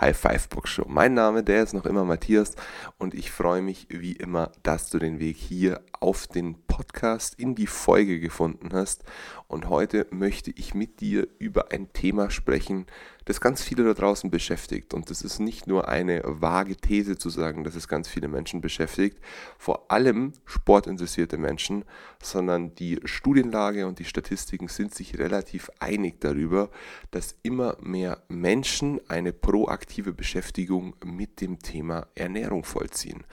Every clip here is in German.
High Five Box Show. Mein Name, der ist noch immer Matthias und ich freue mich wie immer, dass du den Weg hier auf den Podcast in die Folge gefunden hast. Und heute möchte ich mit dir über ein Thema sprechen, das ganz viele da draußen beschäftigt. Und das ist nicht nur eine vage These zu sagen, dass es ganz viele Menschen beschäftigt, vor allem sportinteressierte Menschen, sondern die Studienlage und die Statistiken sind sich relativ einig darüber, dass immer mehr Menschen eine proaktive Beschäftigung mit dem Thema Ernährung vollziehen.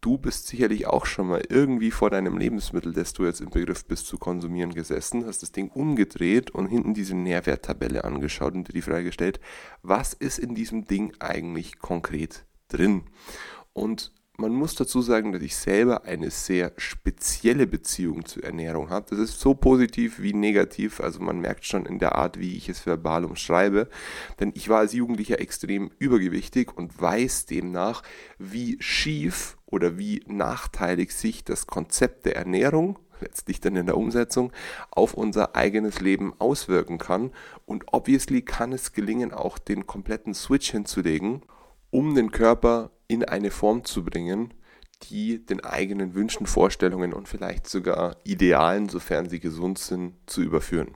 Du bist sicherlich auch schon mal irgendwie vor deinem Lebensmittel, das du jetzt im Begriff bist zu konsumieren, gesessen, hast das Ding umgedreht und hinten diese Nährwerttabelle angeschaut und dir die Frage gestellt, was ist in diesem Ding eigentlich konkret drin? Und man muss dazu sagen, dass ich selber eine sehr spezielle Beziehung zur Ernährung habe. Das ist so positiv wie negativ. Also man merkt schon in der Art, wie ich es verbal umschreibe. Denn ich war als Jugendlicher extrem übergewichtig und weiß demnach, wie schief oder wie nachteilig sich das Konzept der Ernährung letztlich dann in der Umsetzung auf unser eigenes Leben auswirken kann. Und obviously kann es gelingen, auch den kompletten Switch hinzulegen, um den Körper in eine Form zu bringen, die den eigenen Wünschen, Vorstellungen und vielleicht sogar Idealen, sofern sie gesund sind, zu überführen.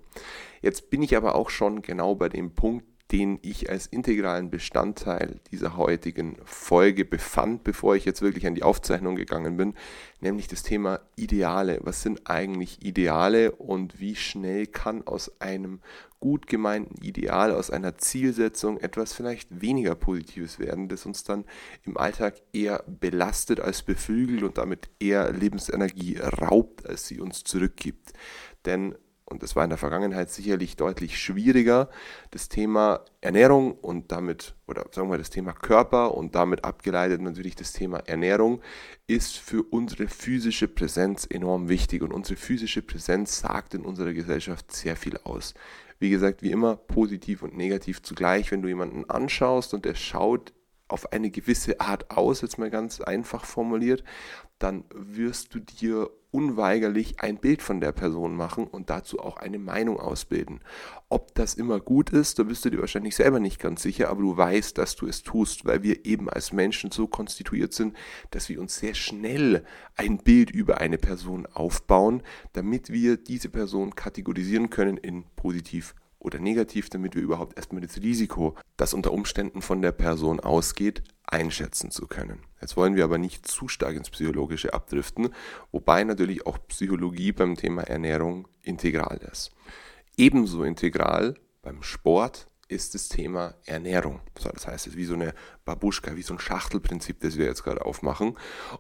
Jetzt bin ich aber auch schon genau bei dem Punkt, den ich als integralen Bestandteil dieser heutigen Folge befand, bevor ich jetzt wirklich an die Aufzeichnung gegangen bin, nämlich das Thema Ideale. Was sind eigentlich Ideale und wie schnell kann aus einem gut gemeinten Ideal, aus einer Zielsetzung etwas vielleicht weniger Positives werden, das uns dann im Alltag eher belastet als beflügelt und damit eher Lebensenergie raubt, als sie uns zurückgibt. Denn und das war in der Vergangenheit sicherlich deutlich schwieriger, das Thema Ernährung und damit, oder sagen wir das Thema Körper und damit abgeleitet natürlich das Thema Ernährung, ist für unsere physische Präsenz enorm wichtig und unsere physische Präsenz sagt in unserer Gesellschaft sehr viel aus. Wie gesagt, wie immer positiv und negativ zugleich, wenn du jemanden anschaust und der schaut auf eine gewisse Art aus, jetzt mal ganz einfach formuliert, dann wirst du dir unweigerlich ein Bild von der Person machen und dazu auch eine Meinung ausbilden. Ob das immer gut ist, da bist du dir wahrscheinlich selber nicht ganz sicher, aber du weißt, dass du es tust, weil wir eben als Menschen so konstituiert sind, dass wir uns sehr schnell ein Bild über eine Person aufbauen, damit wir diese Person kategorisieren können in positiv oder negativ, damit wir überhaupt erstmal das Risiko, das unter Umständen von der Person ausgeht, einschätzen zu können. Jetzt wollen wir aber nicht zu stark ins Psychologische abdriften, wobei natürlich auch Psychologie beim Thema Ernährung integral ist. Ebenso integral beim Sport ist das Thema Ernährung. das heißt, es ist wie so eine Babuschka, wie so ein Schachtelprinzip, das wir jetzt gerade aufmachen.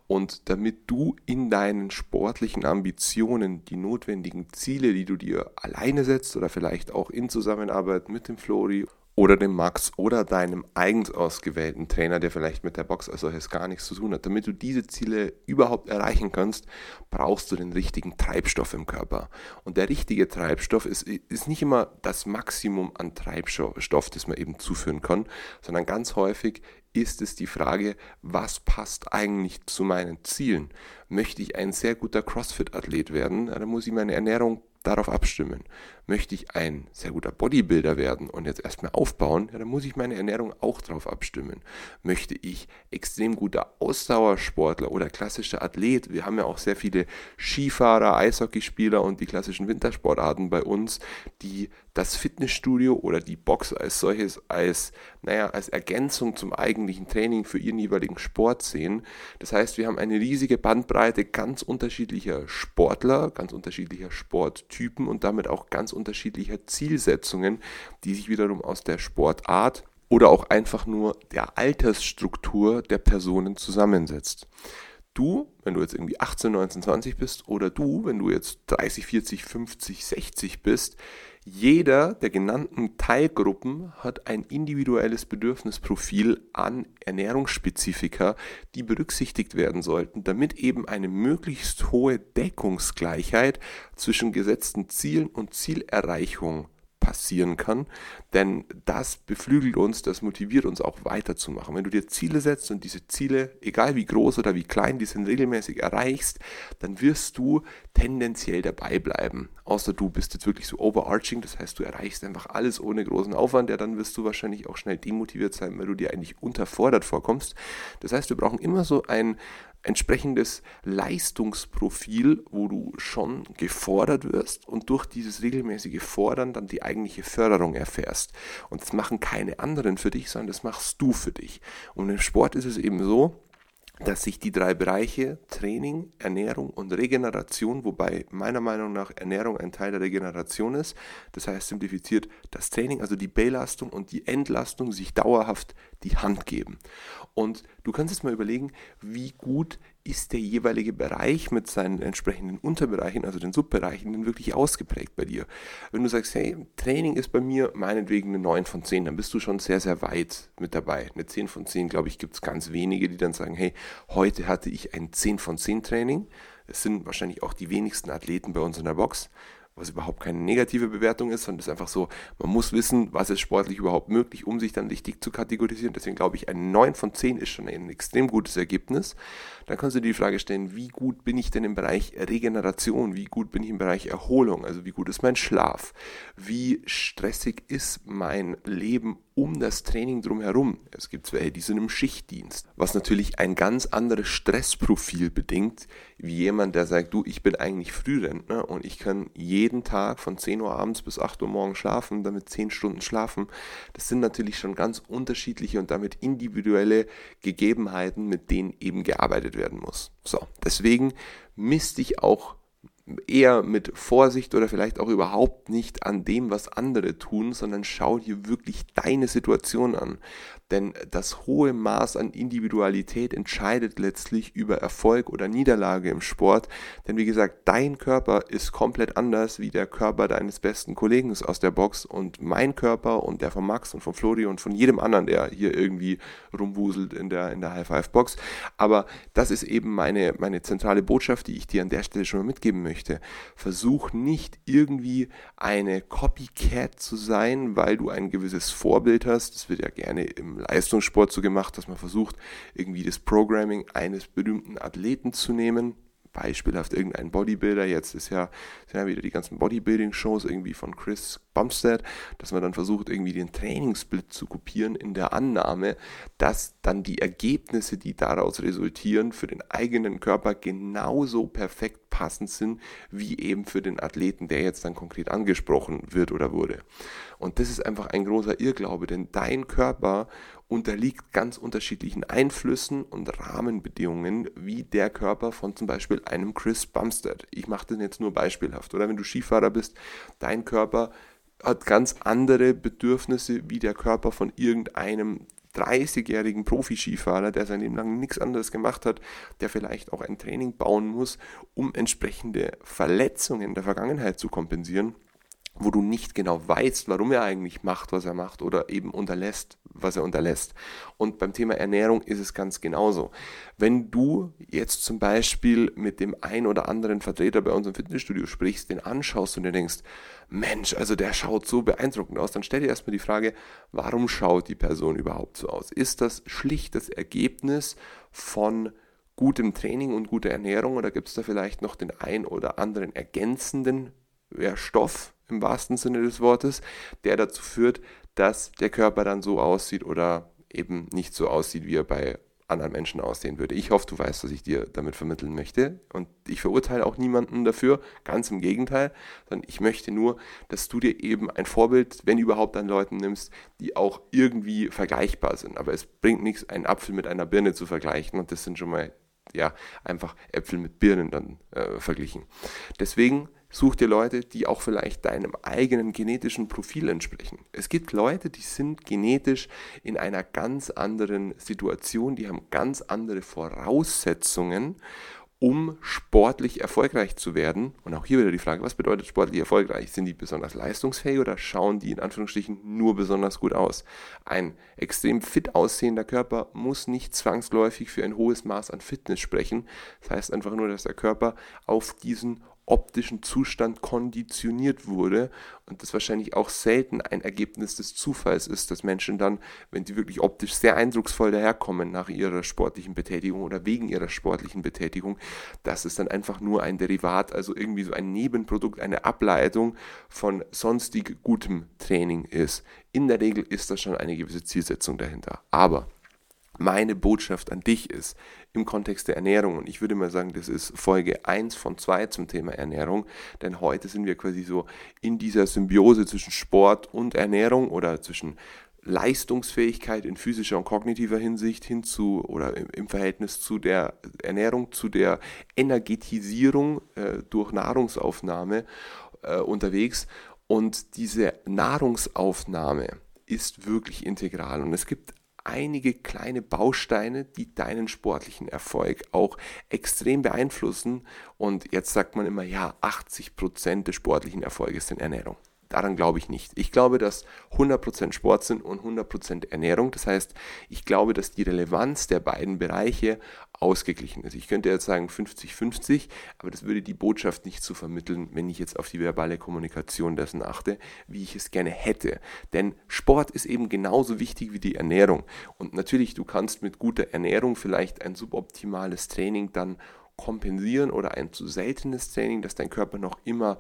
Und damit du in deinen sportlichen Ambitionen die notwendigen Ziele, die du dir alleine setzt oder vielleicht auch in Zusammenarbeit mit dem Flori oder dem Max oder deinem eigens ausgewählten Trainer, der vielleicht mit der Box als solches gar nichts zu tun hat. Damit du diese Ziele überhaupt erreichen kannst, brauchst du den richtigen Treibstoff im Körper. Und der richtige Treibstoff ist, ist nicht immer das Maximum an Treibstoff, das man eben zuführen kann, sondern ganz häufig ist es die Frage, was passt eigentlich zu meinen Zielen? Möchte ich ein sehr guter CrossFit-Athlet werden, dann muss ich meine Ernährung darauf abstimmen. Möchte ich ein sehr guter Bodybuilder werden und jetzt erstmal aufbauen, ja, dann muss ich meine Ernährung auch darauf abstimmen. Möchte ich extrem guter Ausdauersportler oder klassischer Athlet, wir haben ja auch sehr viele Skifahrer, Eishockeyspieler und die klassischen Wintersportarten bei uns, die das Fitnessstudio oder die Box als solches als, naja, als Ergänzung zum eigentlichen Training für ihren jeweiligen Sport sehen. Das heißt, wir haben eine riesige Bandbreite ganz unterschiedlicher Sportler, ganz unterschiedlicher Sporttypen und damit auch ganz unterschiedlicher Zielsetzungen, die sich wiederum aus der Sportart oder auch einfach nur der Altersstruktur der Personen zusammensetzt. Du, wenn du jetzt irgendwie 18, 19, 20 bist, oder du, wenn du jetzt 30, 40, 50, 60 bist, Jeder der genannten Teilgruppen hat ein individuelles Bedürfnisprofil an Ernährungsspezifika, die berücksichtigt werden sollten, damit eben eine möglichst hohe Deckungsgleichheit zwischen gesetzten Zielen und Zielerreichung passieren kann, denn das beflügelt uns, das motiviert uns auch weiterzumachen. Wenn du dir Ziele setzt und diese Ziele, egal wie groß oder wie klein die sind, regelmäßig erreichst, dann wirst du tendenziell dabei bleiben. Außer du bist jetzt wirklich so overarching, das heißt, du erreichst einfach alles ohne großen Aufwand, ja, dann wirst du wahrscheinlich auch schnell demotiviert sein, weil du dir eigentlich unterfordert vorkommst. Das heißt, wir brauchen immer so ein entsprechendes Leistungsprofil, wo du schon gefordert wirst und durch dieses regelmäßige Fordern dann die eigentliche Förderung erfährst. Und das machen keine anderen für dich, sondern das machst du für dich. Und im Sport ist es eben so, dass sich die drei Bereiche Training, Ernährung und Regeneration, wobei meiner Meinung nach Ernährung ein Teil der Regeneration ist, das heißt simplifiziert das Training, also die Belastung und die Entlastung sich dauerhaft die Hand geben. Und du kannst jetzt mal überlegen, wie gut ist der jeweilige Bereich mit seinen entsprechenden Unterbereichen, also den Subbereichen, denn wirklich ausgeprägt bei dir. Wenn du sagst, hey, Training ist bei mir meinetwegen eine 9 von 10, dann bist du schon sehr, sehr weit mit dabei. Eine 10 von 10, glaube ich, gibt es ganz wenige, die dann sagen, hey, heute hatte ich ein 10 von 10 Training. Es sind wahrscheinlich auch die wenigsten Athleten bei uns in der Box was überhaupt keine negative Bewertung ist, sondern es ist einfach so, man muss wissen, was ist sportlich überhaupt möglich, um sich dann richtig zu kategorisieren. Deswegen glaube ich, ein 9 von 10 ist schon ein extrem gutes Ergebnis. Dann kannst du dir die Frage stellen, wie gut bin ich denn im Bereich Regeneration? Wie gut bin ich im Bereich Erholung? Also wie gut ist mein Schlaf? Wie stressig ist mein Leben um das Training drumherum. Es gibt welche, die sind im Schichtdienst, was natürlich ein ganz anderes Stressprofil bedingt, wie jemand, der sagt, du, ich bin eigentlich Frührentner und ich kann jeden Tag von 10 Uhr abends bis 8 Uhr morgens schlafen, damit 10 Stunden schlafen. Das sind natürlich schon ganz unterschiedliche und damit individuelle Gegebenheiten, mit denen eben gearbeitet werden muss. So, deswegen misst dich auch eher mit Vorsicht oder vielleicht auch überhaupt nicht an dem, was andere tun, sondern schau dir wirklich deine Situation an. Denn das hohe Maß an Individualität entscheidet letztlich über Erfolg oder Niederlage im Sport. Denn wie gesagt, dein Körper ist komplett anders wie der Körper deines besten Kollegen aus der Box und mein Körper und der von Max und von Flori und von jedem anderen, der hier irgendwie rumwuselt in der, in der High-Five-Box. Aber das ist eben meine, meine zentrale Botschaft, die ich dir an der Stelle schon mal mitgeben möchte. Versuch nicht irgendwie eine Copycat zu sein, weil du ein gewisses Vorbild hast. Das wird ja gerne im Leistungssport so gemacht, dass man versucht, irgendwie das Programming eines berühmten Athleten zu nehmen. Beispielhaft irgendein Bodybuilder, jetzt ist ja, sind ja wieder die ganzen Bodybuilding-Shows irgendwie von Chris Bumstead, dass man dann versucht, irgendwie den Trainingssplit zu kopieren in der Annahme, dass dann die Ergebnisse, die daraus resultieren, für den eigenen Körper genauso perfekt passend sind, wie eben für den Athleten, der jetzt dann konkret angesprochen wird oder wurde. Und das ist einfach ein großer Irrglaube, denn dein Körper unterliegt ganz unterschiedlichen Einflüssen und Rahmenbedingungen wie der Körper von zum Beispiel einem Chris Bumstead. Ich mache das jetzt nur beispielhaft. Oder wenn du Skifahrer bist, dein Körper hat ganz andere Bedürfnisse wie der Körper von irgendeinem 30-jährigen Profi-Skifahrer, der sein Leben lang nichts anderes gemacht hat, der vielleicht auch ein Training bauen muss, um entsprechende Verletzungen der Vergangenheit zu kompensieren wo du nicht genau weißt, warum er eigentlich macht, was er macht oder eben unterlässt, was er unterlässt. Und beim Thema Ernährung ist es ganz genauso. Wenn du jetzt zum Beispiel mit dem ein oder anderen Vertreter bei uns im Fitnessstudio sprichst, den anschaust und dir denkst, Mensch, also der schaut so beeindruckend aus, dann stell dir erstmal die Frage, warum schaut die Person überhaupt so aus? Ist das schlicht das Ergebnis von gutem Training und guter Ernährung oder gibt es da vielleicht noch den ein oder anderen ergänzenden Stoff, im wahrsten Sinne des Wortes, der dazu führt, dass der Körper dann so aussieht oder eben nicht so aussieht, wie er bei anderen Menschen aussehen würde. Ich hoffe, du weißt, was ich dir damit vermitteln möchte. Und ich verurteile auch niemanden dafür, ganz im Gegenteil, sondern ich möchte nur, dass du dir eben ein Vorbild, wenn überhaupt, an Leuten nimmst, die auch irgendwie vergleichbar sind. Aber es bringt nichts, einen Apfel mit einer Birne zu vergleichen. Und das sind schon mal, ja, einfach Äpfel mit Birnen dann äh, verglichen. Deswegen Such dir Leute, die auch vielleicht deinem eigenen genetischen Profil entsprechen. Es gibt Leute, die sind genetisch in einer ganz anderen Situation, die haben ganz andere Voraussetzungen um sportlich erfolgreich zu werden. Und auch hier wieder die Frage, was bedeutet sportlich erfolgreich? Sind die besonders leistungsfähig oder schauen die in Anführungsstrichen nur besonders gut aus? Ein extrem fit aussehender Körper muss nicht zwangsläufig für ein hohes Maß an Fitness sprechen. Das heißt einfach nur, dass der Körper auf diesen optischen Zustand konditioniert wurde und das wahrscheinlich auch selten ein Ergebnis des Zufalls ist, dass Menschen dann, wenn sie wirklich optisch sehr eindrucksvoll daherkommen nach ihrer sportlichen Betätigung oder wegen ihrer sportlichen Betätigung, dass es dann einfach nur ein Derivat, also irgendwie so ein Nebenprodukt, eine Ableitung von sonstig gutem Training ist. In der Regel ist da schon eine gewisse Zielsetzung dahinter. Aber meine Botschaft an dich ist, im Kontext der Ernährung, und ich würde mal sagen, das ist Folge 1 von 2 zum Thema Ernährung, denn heute sind wir quasi so in dieser Symbiose zwischen Sport und Ernährung oder zwischen Leistungsfähigkeit in physischer und kognitiver Hinsicht hinzu oder im, Verhältnis zu der Ernährung, zu der Energetisierung äh, durch Nahrungsaufnahme äh, unterwegs. Und diese Nahrungsaufnahme ist wirklich integral. Und es gibt einige kleine Bausteine, die deinen sportlichen Erfolg auch extrem beeinflussen. Und jetzt sagt man immer, ja, 80 Prozent des sportlichen Erfolges sind Ernährung. Daran glaube ich nicht. Ich glaube, dass 100% Sport sind und 100% Ernährung. Das heißt, ich glaube, dass die Relevanz der beiden Bereiche ausgeglichen ist. Ich könnte jetzt sagen 50-50, aber das würde die Botschaft nicht so vermitteln, wenn ich jetzt auf die verbale Kommunikation dessen achte, wie ich es gerne hätte. Denn Sport ist eben genauso wichtig wie die Ernährung. Und natürlich, du kannst mit guter Ernährung vielleicht ein suboptimales Training dann kompensieren oder ein zu seltenes Training, dass dein Körper noch immer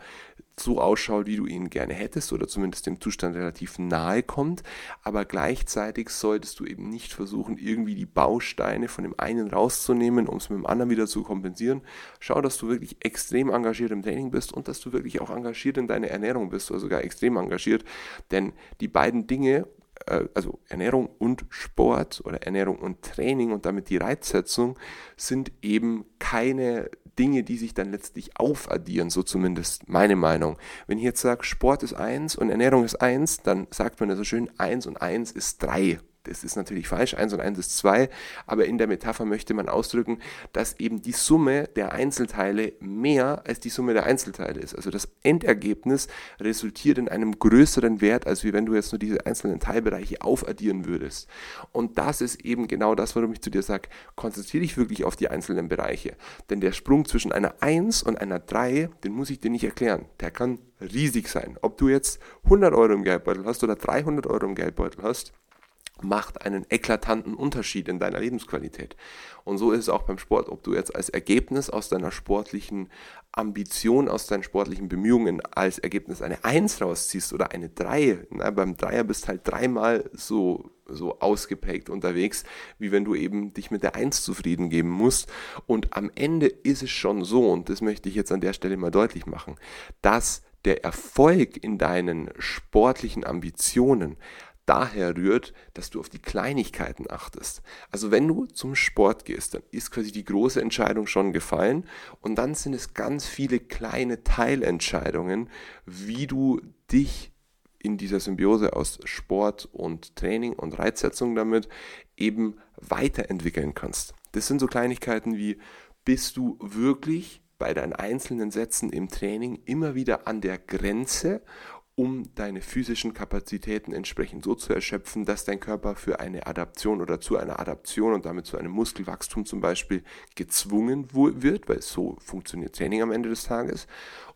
so ausschaut, wie du ihn gerne hättest oder zumindest dem Zustand relativ nahe kommt. Aber gleichzeitig solltest du eben nicht versuchen, irgendwie die Bausteine von dem einen rauszunehmen, um es mit dem anderen wieder zu kompensieren. Schau, dass du wirklich extrem engagiert im Training bist und dass du wirklich auch engagiert in deiner Ernährung bist oder sogar extrem engagiert. Denn die beiden Dinge also Ernährung und Sport oder Ernährung und Training und damit die Reizsetzung sind eben keine Dinge, die sich dann letztlich aufaddieren, so zumindest meine Meinung. Wenn ich jetzt sage, Sport ist eins und Ernährung ist eins, dann sagt man ja so schön, eins und eins ist drei das ist natürlich falsch, 1 und 1 ist 2, aber in der Metapher möchte man ausdrücken, dass eben die Summe der Einzelteile mehr als die Summe der Einzelteile ist. Also das Endergebnis resultiert in einem größeren Wert, als wie wenn du jetzt nur diese einzelnen Teilbereiche aufaddieren würdest. Und das ist eben genau das, warum ich zu dir sage, konzentriere dich wirklich auf die einzelnen Bereiche. Denn der Sprung zwischen einer 1 und einer 3, den muss ich dir nicht erklären. Der kann riesig sein. Ob du jetzt 100 Euro im Geldbeutel hast oder 300 Euro im Geldbeutel hast, macht einen eklatanten Unterschied in deiner Lebensqualität. Und so ist es auch beim Sport, ob du jetzt als Ergebnis aus deiner sportlichen Ambition, aus deinen sportlichen Bemühungen als Ergebnis eine Eins rausziehst oder eine Drei. Na, beim Dreier bist halt dreimal so, so ausgeprägt unterwegs, wie wenn du eben dich mit der Eins zufrieden geben musst. Und am Ende ist es schon so, und das möchte ich jetzt an der Stelle mal deutlich machen, dass der Erfolg in deinen sportlichen Ambitionen daher rührt, dass du auf die Kleinigkeiten achtest. Also wenn du zum Sport gehst, dann ist quasi die große Entscheidung schon gefallen und dann sind es ganz viele kleine Teilentscheidungen, wie du dich in dieser Symbiose aus Sport und Training und Reizsetzung damit eben weiterentwickeln kannst. Das sind so Kleinigkeiten wie, bist du wirklich bei deinen einzelnen Sätzen im Training immer wieder an der Grenze um deine physischen Kapazitäten entsprechend so zu erschöpfen, dass dein Körper für eine Adaption oder zu einer Adaption und damit zu einem Muskelwachstum zum Beispiel gezwungen wird, weil so funktioniert Training am Ende des Tages.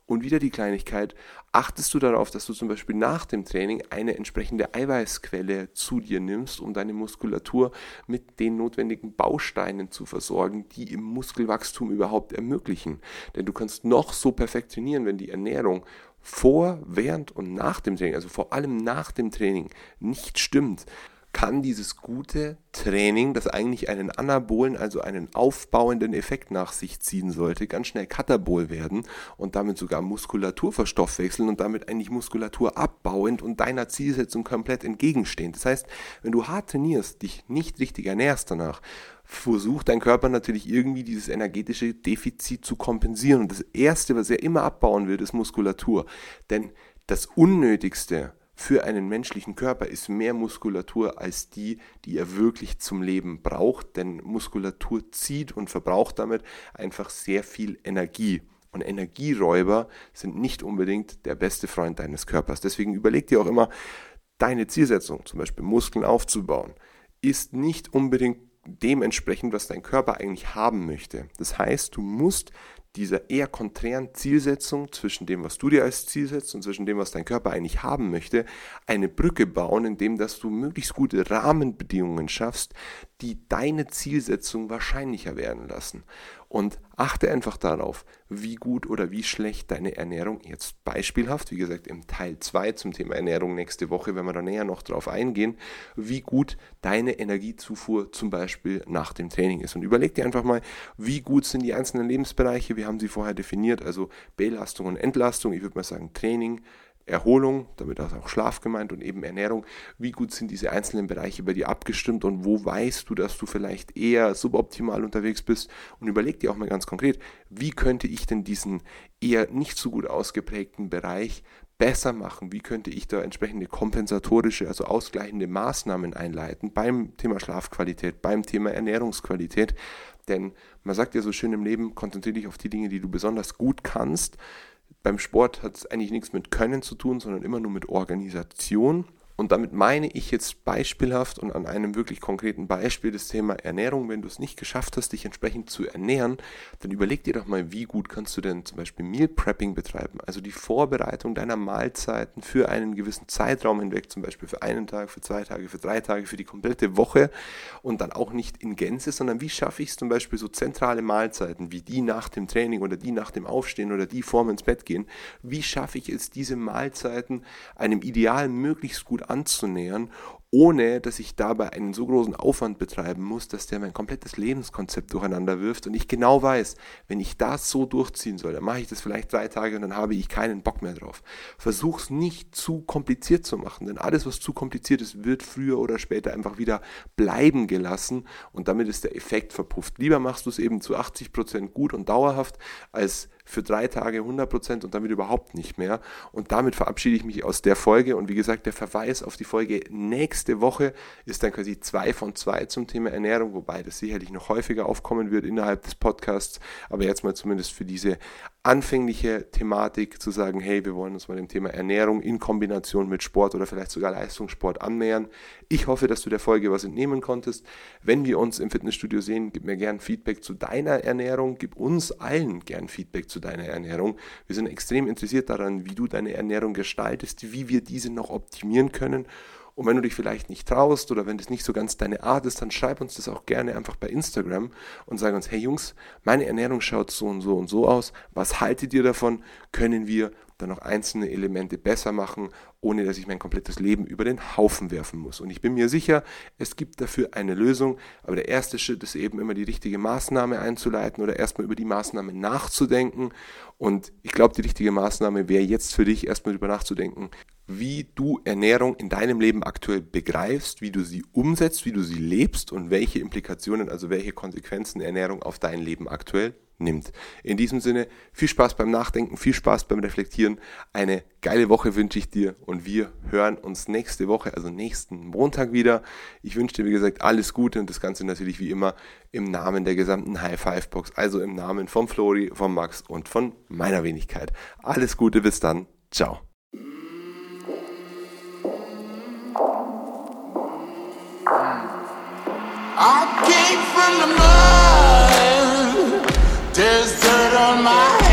Und wieder die Kleinigkeit, achtest du darauf, dass du zum Beispiel nach dem Training eine entsprechende Eiweißquelle zu dir nimmst, um deine Muskulatur mit den notwendigen Bausteinen zu versorgen, die im Muskelwachstum überhaupt ermöglichen. Denn du kannst noch so perfektionieren, wenn die Ernährung vor, während und nach dem Training, also vor allem nach dem Training, nicht stimmt, kann dieses gute Training, das eigentlich einen anabolen, also einen aufbauenden Effekt nach sich ziehen sollte, ganz schnell katabol werden und damit sogar Muskulatur verstoffwechseln und damit eigentlich Muskulatur abbauend und deiner Zielsetzung komplett entgegenstehend. Das heißt, wenn du hart trainierst, dich nicht richtig ernährst danach, versucht dein Körper natürlich irgendwie dieses energetische Defizit zu kompensieren. Und das Erste, was er immer abbauen will, ist Muskulatur. Denn das Unnötigste, für einen menschlichen Körper ist mehr Muskulatur als die, die er wirklich zum Leben braucht, denn Muskulatur zieht und verbraucht damit einfach sehr viel Energie. Und Energieräuber sind nicht unbedingt der beste Freund deines Körpers. Deswegen überleg dir auch immer, deine Zielsetzung, zum Beispiel Muskeln aufzubauen, ist nicht unbedingt dementsprechend, was dein Körper eigentlich haben möchte. Das heißt, du musst dieser eher konträren Zielsetzung zwischen dem, was du dir als Ziel setzt und zwischen dem, was dein Körper eigentlich haben möchte, eine Brücke bauen, indem dass du möglichst gute Rahmenbedingungen schaffst, die deine Zielsetzung wahrscheinlicher werden lassen. Und achte einfach darauf, wie gut oder wie schlecht deine Ernährung jetzt beispielhaft, wie gesagt im Teil 2 zum Thema Ernährung nächste Woche, wenn wir da näher noch drauf eingehen, wie gut deine Energiezufuhr zum Beispiel nach dem Training ist. Und überleg dir einfach mal, wie gut sind die einzelnen Lebensbereiche, wir haben sie vorher definiert, also Belastung und Entlastung, ich würde mal sagen Training, Erholung, damit ist auch Schlaf gemeint und eben Ernährung. Wie gut sind diese einzelnen Bereiche bei dir abgestimmt und wo weißt du, dass du vielleicht eher suboptimal unterwegs bist? Und überleg dir auch mal ganz konkret, wie könnte ich denn diesen eher nicht so gut ausgeprägten Bereich besser machen? Wie könnte ich da entsprechende kompensatorische, also ausgleichende Maßnahmen einleiten beim Thema Schlafqualität, beim Thema Ernährungsqualität? Denn man sagt ja so schön im Leben, konzentriere dich auf die Dinge, die du besonders gut kannst beim Sport hat es eigentlich nichts mit Können zu tun, sondern immer nur mit Organisation. Und damit meine ich jetzt beispielhaft und an einem wirklich konkreten Beispiel das Thema Ernährung. Wenn du es nicht geschafft hast, dich entsprechend zu ernähren, dann überleg dir doch mal, wie gut kannst du denn zum Beispiel Meal Prepping betreiben, also die Vorbereitung deiner Mahlzeiten für einen gewissen Zeitraum hinweg, zum Beispiel für einen Tag, für zwei Tage, für drei Tage, für die komplette Woche und dann auch nicht in Gänze, sondern wie schaffe ich es zum Beispiel so zentrale Mahlzeiten wie die nach dem Training oder die nach dem Aufstehen oder die vorm ins Bett gehen, wie schaffe ich es, diese Mahlzeiten einem Ideal möglichst gut anzunähern, ohne dass ich dabei einen so großen Aufwand betreiben muss, dass der mein komplettes Lebenskonzept durcheinander wirft und ich genau weiß, wenn ich das so durchziehen soll, dann mache ich das vielleicht drei Tage und dann habe ich keinen Bock mehr drauf. Versuch's nicht zu kompliziert zu machen, denn alles, was zu kompliziert ist, wird früher oder später einfach wieder bleiben gelassen und damit ist der Effekt verpufft. Lieber machst du es eben zu 80 Prozent gut und dauerhaft, als für drei Tage 100% und damit überhaupt nicht mehr. Und damit verabschiede ich mich aus der Folge. Und wie gesagt, der Verweis auf die Folge nächste Woche ist dann quasi zwei von zwei zum Thema Ernährung, wobei das sicherlich noch häufiger aufkommen wird innerhalb des Podcasts. Aber jetzt mal zumindest für diese anfängliche Thematik zu sagen, hey, wir wollen uns mal dem Thema Ernährung in Kombination mit Sport oder vielleicht sogar Leistungssport annähern. Ich hoffe, dass du der Folge was entnehmen konntest. Wenn wir uns im Fitnessstudio sehen, gib mir gern Feedback zu deiner Ernährung, gib uns allen gern Feedback zu deiner Ernährung. Wir sind extrem interessiert daran, wie du deine Ernährung gestaltest, wie wir diese noch optimieren können und wenn du dich vielleicht nicht traust oder wenn das nicht so ganz deine Art ist, dann schreib uns das auch gerne einfach bei Instagram und sag uns, hey Jungs, meine Ernährung schaut so und so und so aus. Was haltet ihr davon? Können wir dann noch einzelne Elemente besser machen, ohne dass ich mein komplettes Leben über den Haufen werfen muss. Und ich bin mir sicher, es gibt dafür eine Lösung, aber der erste Schritt ist eben immer die richtige Maßnahme einzuleiten oder erstmal über die Maßnahme nachzudenken. Und ich glaube, die richtige Maßnahme wäre jetzt für dich erstmal darüber nachzudenken, wie du Ernährung in deinem Leben aktuell begreifst, wie du sie umsetzt, wie du sie lebst und welche Implikationen, also welche Konsequenzen Ernährung auf dein Leben aktuell nimmt. In diesem Sinne, viel Spaß beim Nachdenken, viel Spaß beim Reflektieren. Eine geile Woche wünsche ich dir und wir hören uns nächste Woche, also nächsten Montag wieder. Ich wünsche dir, wie gesagt, alles Gute und das Ganze natürlich wie immer im Namen der gesamten High Five Box, also im Namen von Flori, von Max und von meiner Wenigkeit. Alles Gute, bis dann. Ciao. Mud. There's dirt on my